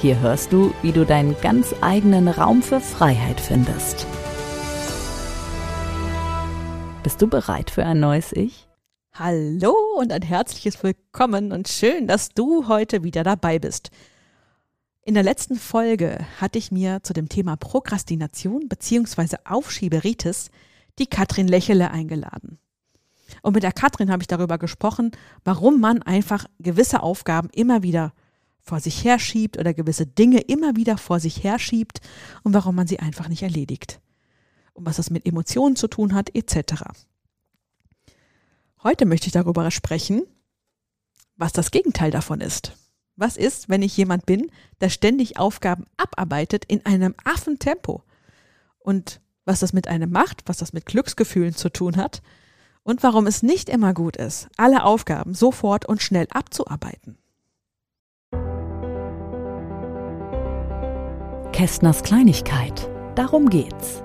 Hier hörst du, wie du deinen ganz eigenen Raum für Freiheit findest. Bist du bereit für ein neues Ich? Hallo und ein herzliches Willkommen und schön, dass du heute wieder dabei bist. In der letzten Folge hatte ich mir zu dem Thema Prokrastination bzw. Aufschieberitis die Katrin Lächele eingeladen. Und mit der Katrin habe ich darüber gesprochen, warum man einfach gewisse Aufgaben immer wieder vor sich herschiebt oder gewisse Dinge immer wieder vor sich herschiebt und warum man sie einfach nicht erledigt. Und was das mit Emotionen zu tun hat, etc. Heute möchte ich darüber sprechen, was das Gegenteil davon ist. Was ist, wenn ich jemand bin, der ständig Aufgaben abarbeitet in einem Affentempo? Und was das mit einem macht, was das mit Glücksgefühlen zu tun hat und warum es nicht immer gut ist, alle Aufgaben sofort und schnell abzuarbeiten. Kästners Kleinigkeit. Darum geht's.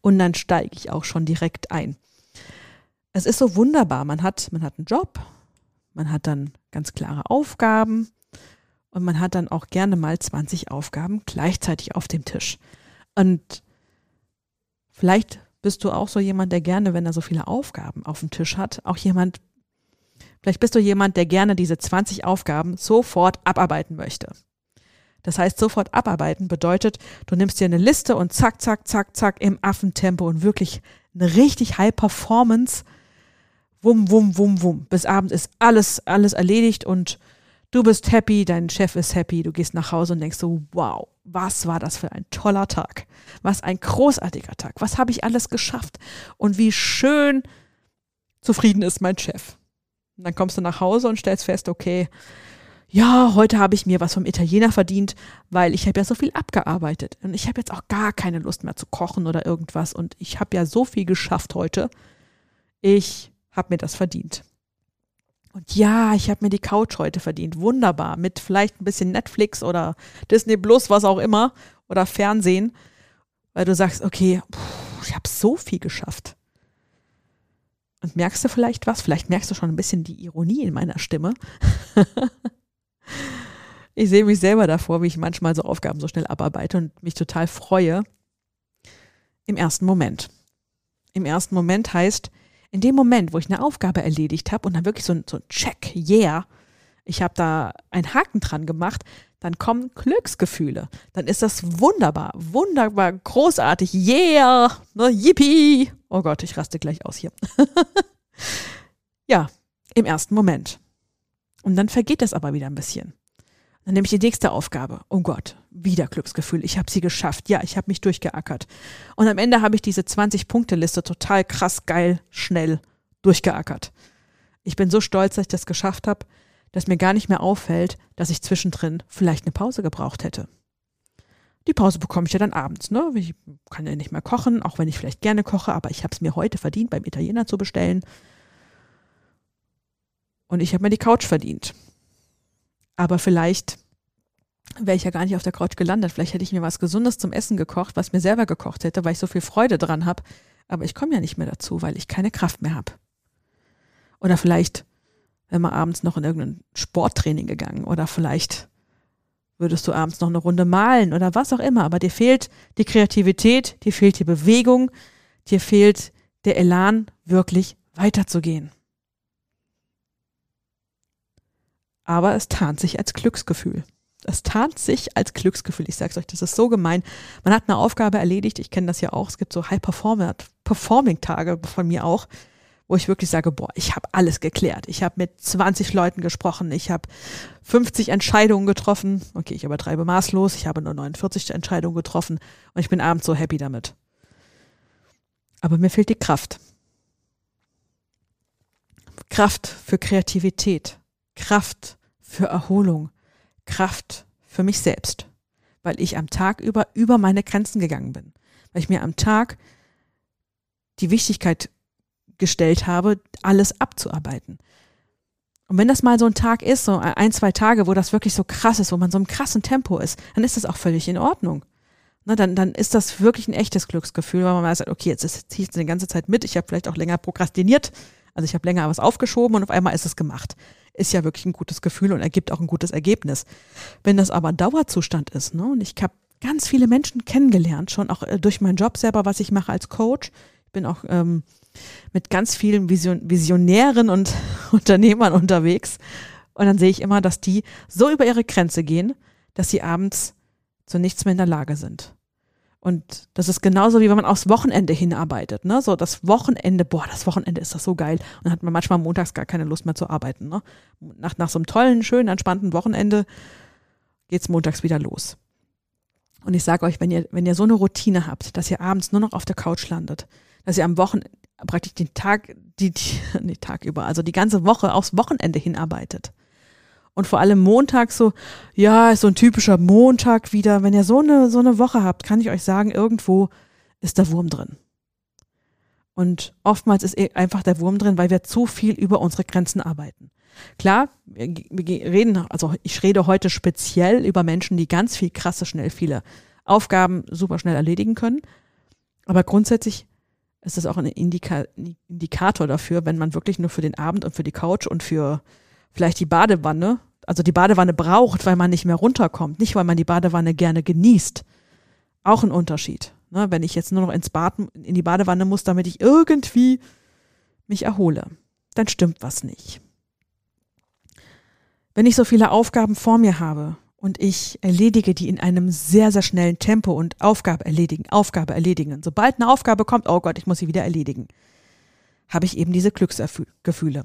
Und dann steige ich auch schon direkt ein. Es ist so wunderbar. Man hat, man hat einen Job, man hat dann ganz klare Aufgaben und man hat dann auch gerne mal 20 Aufgaben gleichzeitig auf dem Tisch. Und Vielleicht bist du auch so jemand, der gerne, wenn er so viele Aufgaben auf dem Tisch hat, auch jemand, vielleicht bist du jemand, der gerne diese 20 Aufgaben sofort abarbeiten möchte. Das heißt, sofort abarbeiten bedeutet, du nimmst dir eine Liste und zack, zack, zack, zack im Affentempo und wirklich eine richtig High Performance. Wum, wum, wum, wum. Bis Abend ist alles, alles erledigt und du bist happy, dein Chef ist happy, du gehst nach Hause und denkst so, wow, was war das für ein toller Tag? Was ein großartiger Tag. Was habe ich alles geschafft? Und wie schön zufrieden ist mein Chef. Und dann kommst du nach Hause und stellst fest, okay, ja, heute habe ich mir was vom Italiener verdient, weil ich habe ja so viel abgearbeitet und ich habe jetzt auch gar keine Lust mehr zu kochen oder irgendwas und ich habe ja so viel geschafft heute. Ich habe mir das verdient. Und ja, ich habe mir die Couch heute verdient. Wunderbar. Mit vielleicht ein bisschen Netflix oder Disney Plus, was auch immer. Oder Fernsehen. Weil du sagst, okay, pff, ich habe so viel geschafft. Und merkst du vielleicht was? Vielleicht merkst du schon ein bisschen die Ironie in meiner Stimme. ich sehe mich selber davor, wie ich manchmal so Aufgaben so schnell abarbeite und mich total freue. Im ersten Moment. Im ersten Moment heißt, in dem Moment, wo ich eine Aufgabe erledigt habe und dann wirklich so ein, so ein Check, yeah, ich habe da einen Haken dran gemacht, dann kommen Glücksgefühle. Dann ist das wunderbar, wunderbar, großartig, yeah, ne, yippie. Oh Gott, ich raste gleich aus hier. ja, im ersten Moment. Und dann vergeht das aber wieder ein bisschen. Dann nehme ich die nächste Aufgabe. Oh Gott, wieder Glücksgefühl. Ich habe sie geschafft. Ja, ich habe mich durchgeackert. Und am Ende habe ich diese 20-Punkte-Liste total krass, geil, schnell durchgeackert. Ich bin so stolz, dass ich das geschafft habe, dass mir gar nicht mehr auffällt, dass ich zwischendrin vielleicht eine Pause gebraucht hätte. Die Pause bekomme ich ja dann abends. Ne? Ich kann ja nicht mehr kochen, auch wenn ich vielleicht gerne koche, aber ich habe es mir heute verdient, beim Italiener zu bestellen. Und ich habe mir die Couch verdient. Aber vielleicht wäre ich ja gar nicht auf der Couch gelandet. Vielleicht hätte ich mir was Gesundes zum Essen gekocht, was mir selber gekocht hätte, weil ich so viel Freude dran habe. Aber ich komme ja nicht mehr dazu, weil ich keine Kraft mehr habe. Oder vielleicht wäre man abends noch in irgendein Sporttraining gegangen. Oder vielleicht würdest du abends noch eine Runde malen oder was auch immer. Aber dir fehlt die Kreativität, dir fehlt die Bewegung, dir fehlt der Elan, wirklich weiterzugehen. aber es tarnt sich als Glücksgefühl. Es tarnt sich als Glücksgefühl. Ich sag's euch, das ist so gemein. Man hat eine Aufgabe erledigt. Ich kenne das ja auch. Es gibt so High-Performing-Tage von mir auch, wo ich wirklich sage, boah, ich habe alles geklärt. Ich habe mit 20 Leuten gesprochen. Ich habe 50 Entscheidungen getroffen. Okay, ich übertreibe maßlos. Ich habe nur 49 Entscheidungen getroffen und ich bin abends so happy damit. Aber mir fehlt die Kraft. Kraft für Kreativität. Kraft für Erholung, Kraft für mich selbst, weil ich am Tag über über meine Grenzen gegangen bin, weil ich mir am Tag die Wichtigkeit gestellt habe, alles abzuarbeiten. Und wenn das mal so ein Tag ist, so ein, zwei Tage, wo das wirklich so krass ist, wo man so im krassen Tempo ist, dann ist das auch völlig in Ordnung. Na, dann, dann ist das wirklich ein echtes Glücksgefühl, weil man weiß, okay, jetzt ziehe ich die ganze Zeit mit, ich habe vielleicht auch länger prokrastiniert, also ich habe länger was aufgeschoben und auf einmal ist es gemacht. Ist ja wirklich ein gutes Gefühl und ergibt auch ein gutes Ergebnis. Wenn das aber ein Dauerzustand ist, ne, und ich habe ganz viele Menschen kennengelernt, schon auch äh, durch meinen Job selber, was ich mache als Coach. Ich bin auch ähm, mit ganz vielen Vision Visionären und Unternehmern unterwegs. Und dann sehe ich immer, dass die so über ihre Grenze gehen, dass sie abends zu nichts mehr in der Lage sind. Und das ist genauso wie wenn man aufs Wochenende hinarbeitet, ne? So das Wochenende, boah, das Wochenende ist das so geil. Und dann hat man manchmal montags gar keine Lust mehr zu arbeiten, ne? Nach, nach so einem tollen, schönen, entspannten Wochenende geht's montags wieder los. Und ich sage euch, wenn ihr, wenn ihr so eine Routine habt, dass ihr abends nur noch auf der Couch landet, dass ihr am Wochenende praktisch den Tag, die, die, nee, Tag über, also die ganze Woche aufs Wochenende hinarbeitet. Und vor allem Montag so, ja, ist so ein typischer Montag wieder. Wenn ihr so eine, so eine Woche habt, kann ich euch sagen, irgendwo ist der Wurm drin. Und oftmals ist eh einfach der Wurm drin, weil wir zu viel über unsere Grenzen arbeiten. Klar, wir reden, also ich rede heute speziell über Menschen, die ganz viel krasse, schnell viele Aufgaben super schnell erledigen können. Aber grundsätzlich ist es auch ein Indika Indikator dafür, wenn man wirklich nur für den Abend und für die Couch und für vielleicht die Badewanne, also die Badewanne braucht, weil man nicht mehr runterkommt, nicht weil man die Badewanne gerne genießt. Auch ein Unterschied. Ne? Wenn ich jetzt nur noch ins Bad, in die Badewanne muss, damit ich irgendwie mich erhole, dann stimmt was nicht. Wenn ich so viele Aufgaben vor mir habe und ich erledige die in einem sehr, sehr schnellen Tempo und Aufgabe erledigen, Aufgabe erledigen. Sobald eine Aufgabe kommt, oh Gott, ich muss sie wieder erledigen, habe ich eben diese Glücksgefühle.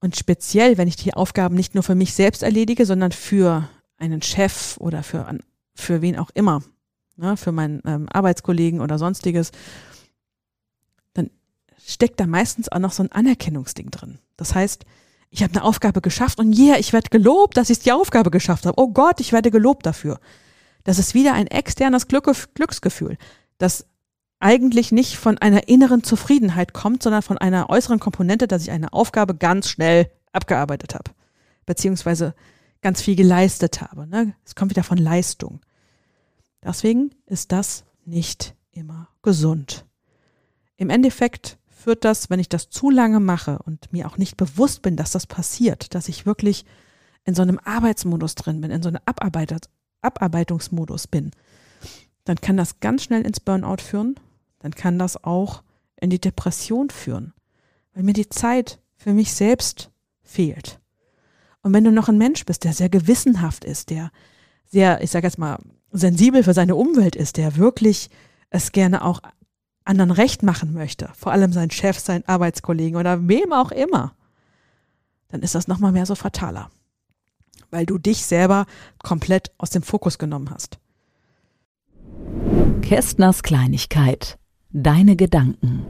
Und speziell, wenn ich die Aufgaben nicht nur für mich selbst erledige, sondern für einen Chef oder für, für wen auch immer, ne, für meinen ähm, Arbeitskollegen oder sonstiges, dann steckt da meistens auch noch so ein Anerkennungsding drin. Das heißt, ich habe eine Aufgabe geschafft und yeah, ich werde gelobt, dass ich die Aufgabe geschafft habe. Oh Gott, ich werde gelobt dafür. Das ist wieder ein externes Glück, Glücksgefühl, das eigentlich nicht von einer inneren Zufriedenheit kommt, sondern von einer äußeren Komponente, dass ich eine Aufgabe ganz schnell abgearbeitet habe, beziehungsweise ganz viel geleistet habe. Ne? Es kommt wieder von Leistung. Deswegen ist das nicht immer gesund. Im Endeffekt führt das, wenn ich das zu lange mache und mir auch nicht bewusst bin, dass das passiert, dass ich wirklich in so einem Arbeitsmodus drin bin, in so einem Abarbeitungsmodus bin, dann kann das ganz schnell ins Burnout führen, dann kann das auch in die Depression führen, weil mir die Zeit für mich selbst fehlt. Und wenn du noch ein Mensch bist, der sehr gewissenhaft ist, der sehr, ich sage jetzt mal, sensibel für seine Umwelt ist, der wirklich es gerne auch anderen recht machen möchte, vor allem sein Chef, sein Arbeitskollegen oder wem auch immer, dann ist das nochmal mehr so fataler, weil du dich selber komplett aus dem Fokus genommen hast. Kästners Kleinigkeit. Deine Gedanken.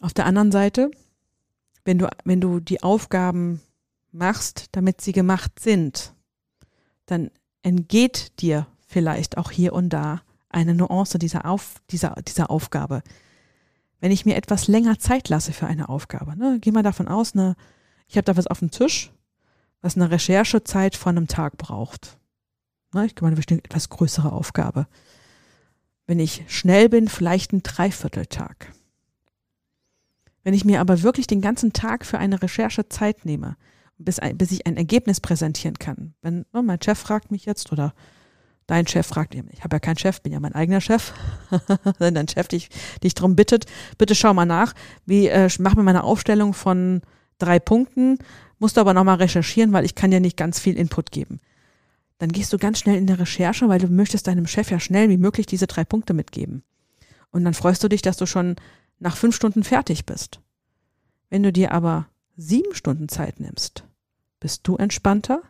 Auf der anderen Seite, wenn du, wenn du die Aufgaben machst, damit sie gemacht sind, dann entgeht dir vielleicht auch hier und da eine Nuance dieser, Auf, dieser, dieser Aufgabe. Wenn ich mir etwas länger Zeit lasse für eine Aufgabe, ne, geh mal davon aus, ne, ich habe da was auf dem Tisch, was eine Recherchezeit von einem Tag braucht. Ne, ich meine, bestimmt etwas größere Aufgabe. Wenn ich schnell bin, vielleicht ein Dreivierteltag. Wenn ich mir aber wirklich den ganzen Tag für eine Recherche Zeit nehme, bis, bis ich ein Ergebnis präsentieren kann, wenn ne, mein Chef fragt mich jetzt oder dein Chef fragt, ich habe ja keinen Chef, bin ja mein eigener Chef, wenn dein Chef dich, dich darum bittet, bitte schau mal nach, wie äh, mach mir meine Aufstellung von drei Punkten, musst du aber nochmal recherchieren, weil ich kann ja nicht ganz viel Input geben. Dann gehst du ganz schnell in der Recherche, weil du möchtest deinem Chef ja schnell wie möglich diese drei Punkte mitgeben. Und dann freust du dich, dass du schon nach fünf Stunden fertig bist. Wenn du dir aber sieben Stunden Zeit nimmst, bist du entspannter,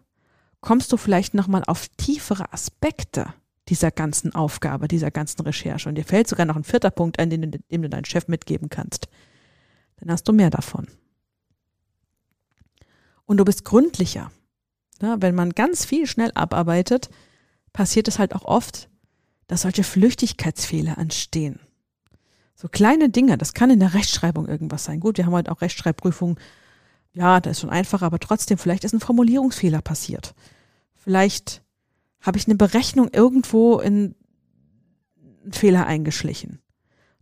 kommst du vielleicht nochmal auf tiefere Aspekte dieser ganzen Aufgabe, dieser ganzen Recherche. Und dir fällt sogar noch ein vierter Punkt ein, den, den du deinem Chef mitgeben kannst. Dann hast du mehr davon. Und du bist gründlicher. Ja, wenn man ganz viel schnell abarbeitet, passiert es halt auch oft, dass solche Flüchtigkeitsfehler entstehen. So kleine Dinge, das kann in der Rechtschreibung irgendwas sein. Gut, wir haben heute auch Rechtschreibprüfungen. Ja, das ist schon einfach, aber trotzdem, vielleicht ist ein Formulierungsfehler passiert. Vielleicht habe ich eine Berechnung irgendwo in einen Fehler eingeschlichen.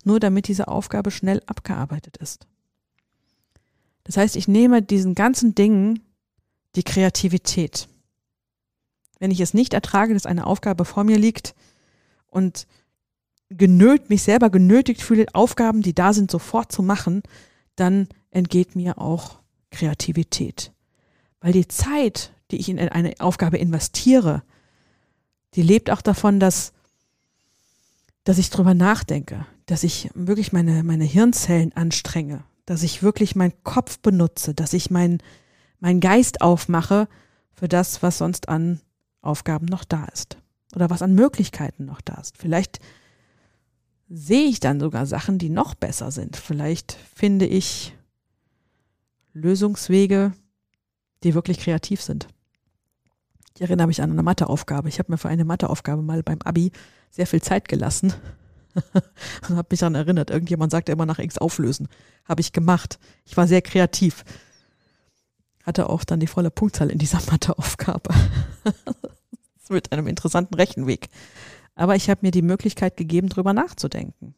Nur damit diese Aufgabe schnell abgearbeitet ist. Das heißt, ich nehme diesen ganzen Dingen die Kreativität. Wenn ich es nicht ertrage, dass eine Aufgabe vor mir liegt und genötigt, mich selber genötigt fühle, Aufgaben, die da sind, sofort zu machen, dann entgeht mir auch Kreativität. Weil die Zeit, die ich in eine Aufgabe investiere, die lebt auch davon, dass, dass ich drüber nachdenke, dass ich wirklich meine, meine Hirnzellen anstrenge, dass ich wirklich meinen Kopf benutze, dass ich meinen mein Geist aufmache für das, was sonst an Aufgaben noch da ist oder was an Möglichkeiten noch da ist. Vielleicht sehe ich dann sogar Sachen, die noch besser sind. Vielleicht finde ich Lösungswege, die wirklich kreativ sind. Ich erinnere mich an eine Matheaufgabe. Ich habe mir für eine Matheaufgabe mal beim Abi sehr viel Zeit gelassen und habe mich daran erinnert. Irgendjemand sagte immer nach X auflösen. Habe ich gemacht. Ich war sehr kreativ. Hatte auch dann die volle Punktzahl in dieser Matheaufgabe. Mit einem interessanten Rechenweg. Aber ich habe mir die Möglichkeit gegeben, drüber nachzudenken.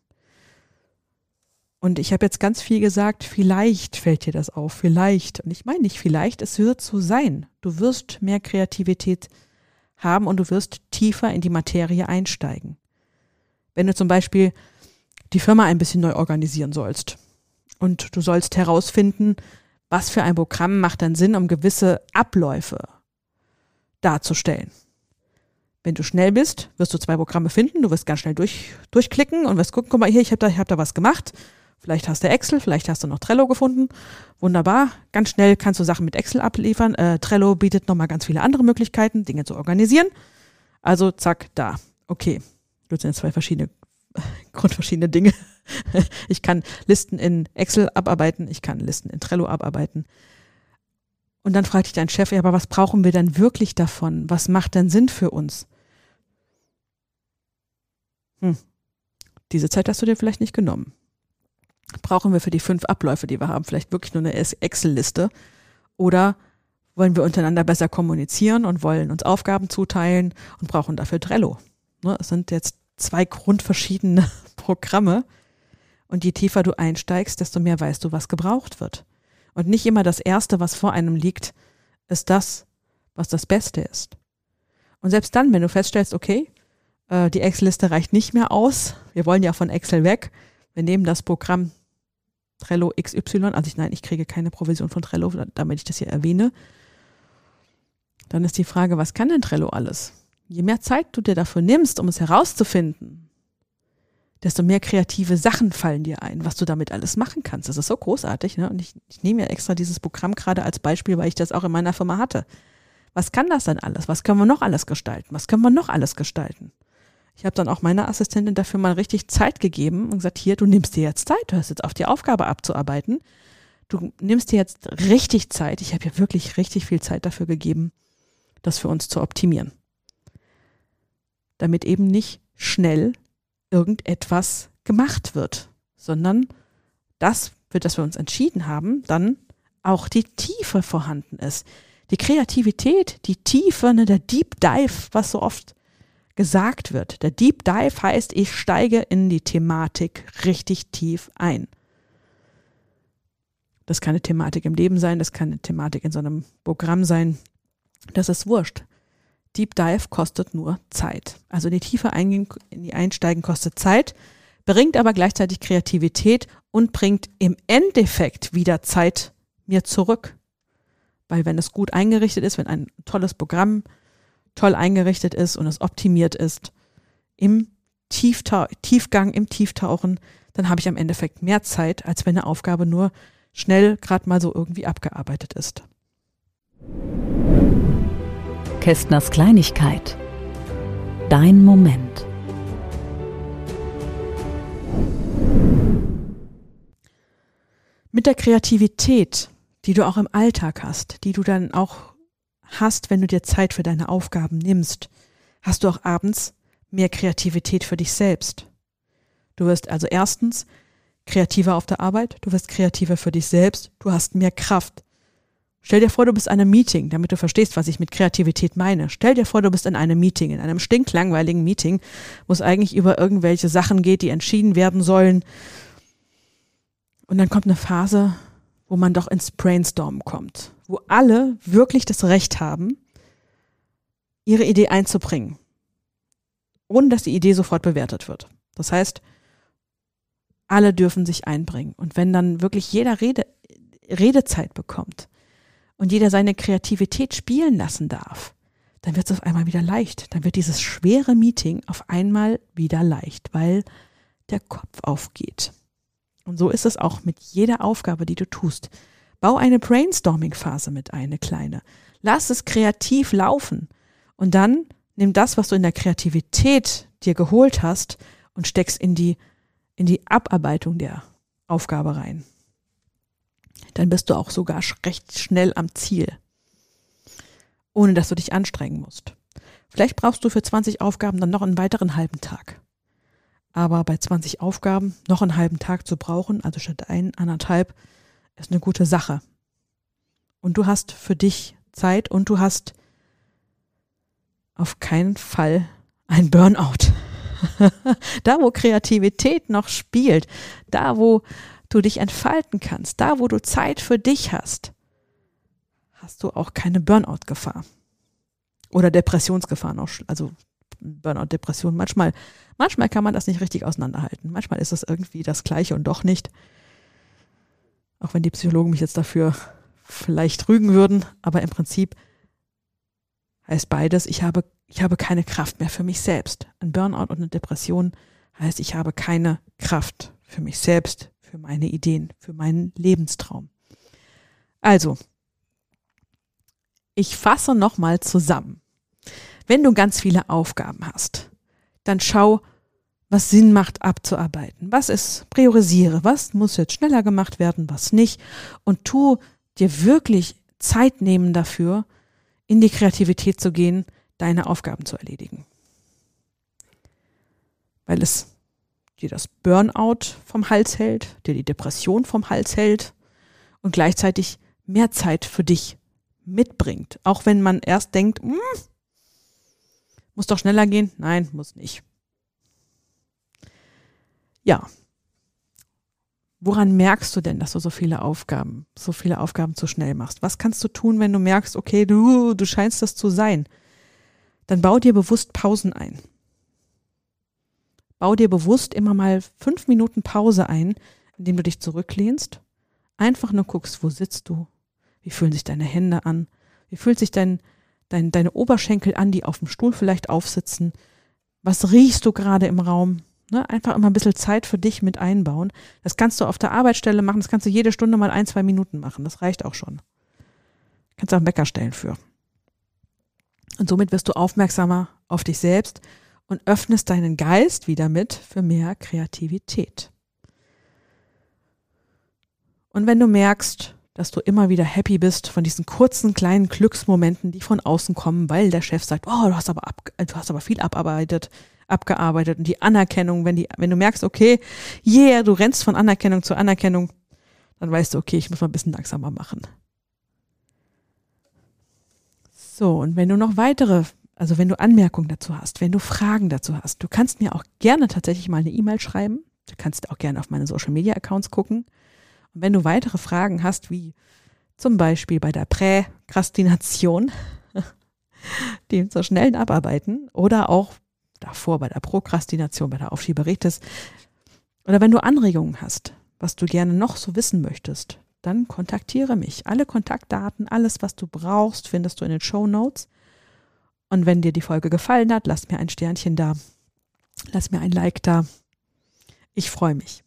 Und ich habe jetzt ganz viel gesagt, vielleicht fällt dir das auf, vielleicht. Und ich meine nicht vielleicht, es wird so sein. Du wirst mehr Kreativität haben und du wirst tiefer in die Materie einsteigen. Wenn du zum Beispiel die Firma ein bisschen neu organisieren sollst und du sollst herausfinden, was für ein Programm macht dann Sinn, um gewisse Abläufe darzustellen. Wenn du schnell bist, wirst du zwei Programme finden, du wirst ganz schnell durch, durchklicken und wirst gucken, guck mal hier, ich habe da, ich hab da was gemacht Vielleicht hast du Excel, vielleicht hast du noch Trello gefunden. Wunderbar. Ganz schnell kannst du Sachen mit Excel abliefern. Äh, Trello bietet nochmal ganz viele andere Möglichkeiten, Dinge zu organisieren. Also zack, da. Okay. Das sind zwei verschiedene, grundverschiedene Dinge. Ich kann Listen in Excel abarbeiten, ich kann Listen in Trello abarbeiten. Und dann fragt dich dein Chef, ja, aber was brauchen wir denn wirklich davon? Was macht denn Sinn für uns? Hm. Diese Zeit hast du dir vielleicht nicht genommen brauchen wir für die fünf Abläufe, die wir haben, vielleicht wirklich nur eine Excel-Liste? Oder wollen wir untereinander besser kommunizieren und wollen uns Aufgaben zuteilen und brauchen dafür Trello? Ne, es sind jetzt zwei grundverschiedene Programme. Und je tiefer du einsteigst, desto mehr weißt du, was gebraucht wird. Und nicht immer das Erste, was vor einem liegt, ist das, was das Beste ist. Und selbst dann, wenn du feststellst, okay, äh, die Excel-Liste reicht nicht mehr aus, wir wollen ja von Excel weg, wir nehmen das Programm Trello XY, also ich, nein, ich kriege keine Provision von Trello, damit ich das hier erwähne. Dann ist die Frage, was kann denn Trello alles? Je mehr Zeit du dir dafür nimmst, um es herauszufinden, desto mehr kreative Sachen fallen dir ein, was du damit alles machen kannst. Das ist so großartig. Ne? Und ich, ich nehme ja extra dieses Programm gerade als Beispiel, weil ich das auch in meiner Firma hatte. Was kann das denn alles? Was können wir noch alles gestalten? Was können wir noch alles gestalten? Ich habe dann auch meiner Assistentin dafür mal richtig Zeit gegeben und gesagt, hier, du nimmst dir jetzt Zeit, du hast jetzt auf die Aufgabe abzuarbeiten. Du nimmst dir jetzt richtig Zeit. Ich habe ja wirklich richtig viel Zeit dafür gegeben, das für uns zu optimieren. Damit eben nicht schnell irgendetwas gemacht wird, sondern das, für das wir uns entschieden haben, dann auch die Tiefe vorhanden ist. Die Kreativität, die Tiefe, ne, der Deep Dive, was so oft gesagt wird. Der Deep Dive heißt, ich steige in die Thematik richtig tief ein. Das kann eine Thematik im Leben sein, das kann eine Thematik in so einem Programm sein. Das ist wurscht. Deep Dive kostet nur Zeit. Also in die Tiefe eingehen, in die Einsteigen kostet Zeit, bringt aber gleichzeitig Kreativität und bringt im Endeffekt wieder Zeit mir zurück. Weil wenn es gut eingerichtet ist, wenn ein tolles Programm toll eingerichtet ist und es optimiert ist im Tieftau Tiefgang, im Tieftauchen, dann habe ich am Endeffekt mehr Zeit, als wenn eine Aufgabe nur schnell gerade mal so irgendwie abgearbeitet ist. Kästners Kleinigkeit. Dein Moment. Mit der Kreativität, die du auch im Alltag hast, die du dann auch hast, wenn du dir Zeit für deine Aufgaben nimmst, hast du auch abends mehr Kreativität für dich selbst. Du wirst also erstens kreativer auf der Arbeit, du wirst kreativer für dich selbst, du hast mehr Kraft. Stell dir vor, du bist in einem Meeting, damit du verstehst, was ich mit Kreativität meine. Stell dir vor, du bist in einem Meeting, in einem stinklangweiligen Meeting, wo es eigentlich über irgendwelche Sachen geht, die entschieden werden sollen. Und dann kommt eine Phase, wo man doch ins Brainstormen kommt, wo alle wirklich das Recht haben, ihre Idee einzubringen, ohne dass die Idee sofort bewertet wird. Das heißt, alle dürfen sich einbringen. Und wenn dann wirklich jeder Rede, Redezeit bekommt und jeder seine Kreativität spielen lassen darf, dann wird es auf einmal wieder leicht. Dann wird dieses schwere Meeting auf einmal wieder leicht, weil der Kopf aufgeht. Und so ist es auch mit jeder Aufgabe, die du tust. Bau eine Brainstorming-Phase mit ein, eine kleine. Lass es kreativ laufen. Und dann nimm das, was du in der Kreativität dir geholt hast und steckst in die in die Abarbeitung der Aufgabe rein. Dann bist du auch sogar recht schnell am Ziel, ohne dass du dich anstrengen musst. Vielleicht brauchst du für 20 Aufgaben dann noch einen weiteren halben Tag. Aber bei 20 Aufgaben noch einen halben Tag zu brauchen, also statt ein, anderthalb, ist eine gute Sache. Und du hast für dich Zeit und du hast auf keinen Fall ein Burnout. da, wo Kreativität noch spielt, da, wo du dich entfalten kannst, da, wo du Zeit für dich hast, hast du auch keine Burnout-Gefahr. Oder Depressionsgefahr noch, also Burnout, Depression. Manchmal, manchmal kann man das nicht richtig auseinanderhalten. Manchmal ist es irgendwie das Gleiche und doch nicht. Auch wenn die Psychologen mich jetzt dafür vielleicht rügen würden, aber im Prinzip heißt beides, ich habe ich habe keine Kraft mehr für mich selbst. Ein Burnout und eine Depression heißt, ich habe keine Kraft für mich selbst, für meine Ideen, für meinen Lebenstraum. Also, ich fasse nochmal zusammen. Wenn du ganz viele Aufgaben hast, dann schau, was Sinn macht abzuarbeiten. Was ist, priorisiere, was muss jetzt schneller gemacht werden, was nicht. Und tu dir wirklich Zeit nehmen dafür, in die Kreativität zu gehen, deine Aufgaben zu erledigen. Weil es dir das Burnout vom Hals hält, dir die Depression vom Hals hält und gleichzeitig mehr Zeit für dich mitbringt. Auch wenn man erst denkt, hm, muss doch schneller gehen. Nein, muss nicht. Ja. Woran merkst du denn, dass du so viele Aufgaben, so viele Aufgaben zu schnell machst? Was kannst du tun, wenn du merkst, okay, du, du scheinst das zu sein? dann bau dir bewusst Pausen ein. Bau dir bewusst immer mal fünf Minuten Pause ein, indem du dich zurücklehnst, einfach nur guckst, wo sitzt du, wie fühlen sich deine Hände an, wie fühlt sich dein, dein, deine Oberschenkel an, die auf dem Stuhl vielleicht aufsitzen, was riechst du gerade im Raum, ne? einfach immer ein bisschen Zeit für dich mit einbauen. Das kannst du auf der Arbeitsstelle machen, das kannst du jede Stunde mal ein, zwei Minuten machen, das reicht auch schon. Kannst du auch einen Wecker stellen für. Und somit wirst du aufmerksamer auf dich selbst und öffnest deinen Geist wieder mit für mehr Kreativität. Und wenn du merkst, dass du immer wieder happy bist von diesen kurzen kleinen Glücksmomenten, die von außen kommen, weil der Chef sagt, oh, du hast aber ab, du hast aber viel abarbeitet, abgearbeitet und die Anerkennung, wenn die, wenn du merkst, okay, yeah, du rennst von Anerkennung zu Anerkennung, dann weißt du, okay, ich muss mal ein bisschen langsamer machen. So, und wenn du noch weitere, also wenn du Anmerkungen dazu hast, wenn du Fragen dazu hast, du kannst mir auch gerne tatsächlich mal eine E-Mail schreiben. Du kannst auch gerne auf meine Social Media Accounts gucken. Und wenn du weitere Fragen hast, wie zum Beispiel bei der Präkrastination, dem zur schnellen Abarbeiten oder auch davor bei der Prokrastination, bei der Aufschieberitis, oder wenn du Anregungen hast, was du gerne noch so wissen möchtest, dann kontaktiere mich. Alle Kontaktdaten, alles, was du brauchst, findest du in den Show Notes. Und wenn dir die Folge gefallen hat, lass mir ein Sternchen da. Lass mir ein Like da. Ich freue mich.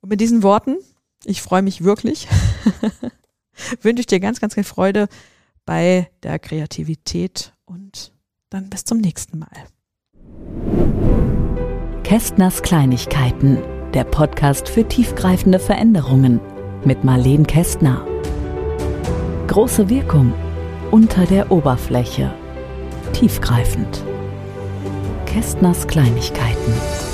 Und mit diesen Worten, ich freue mich wirklich, wünsche ich dir ganz, ganz viel Freude bei der Kreativität und dann bis zum nächsten Mal. Kästners Kleinigkeiten, der Podcast für tiefgreifende Veränderungen mit Marleen Kästner. Große Wirkung unter der Oberfläche. Tiefgreifend. Kästners Kleinigkeiten.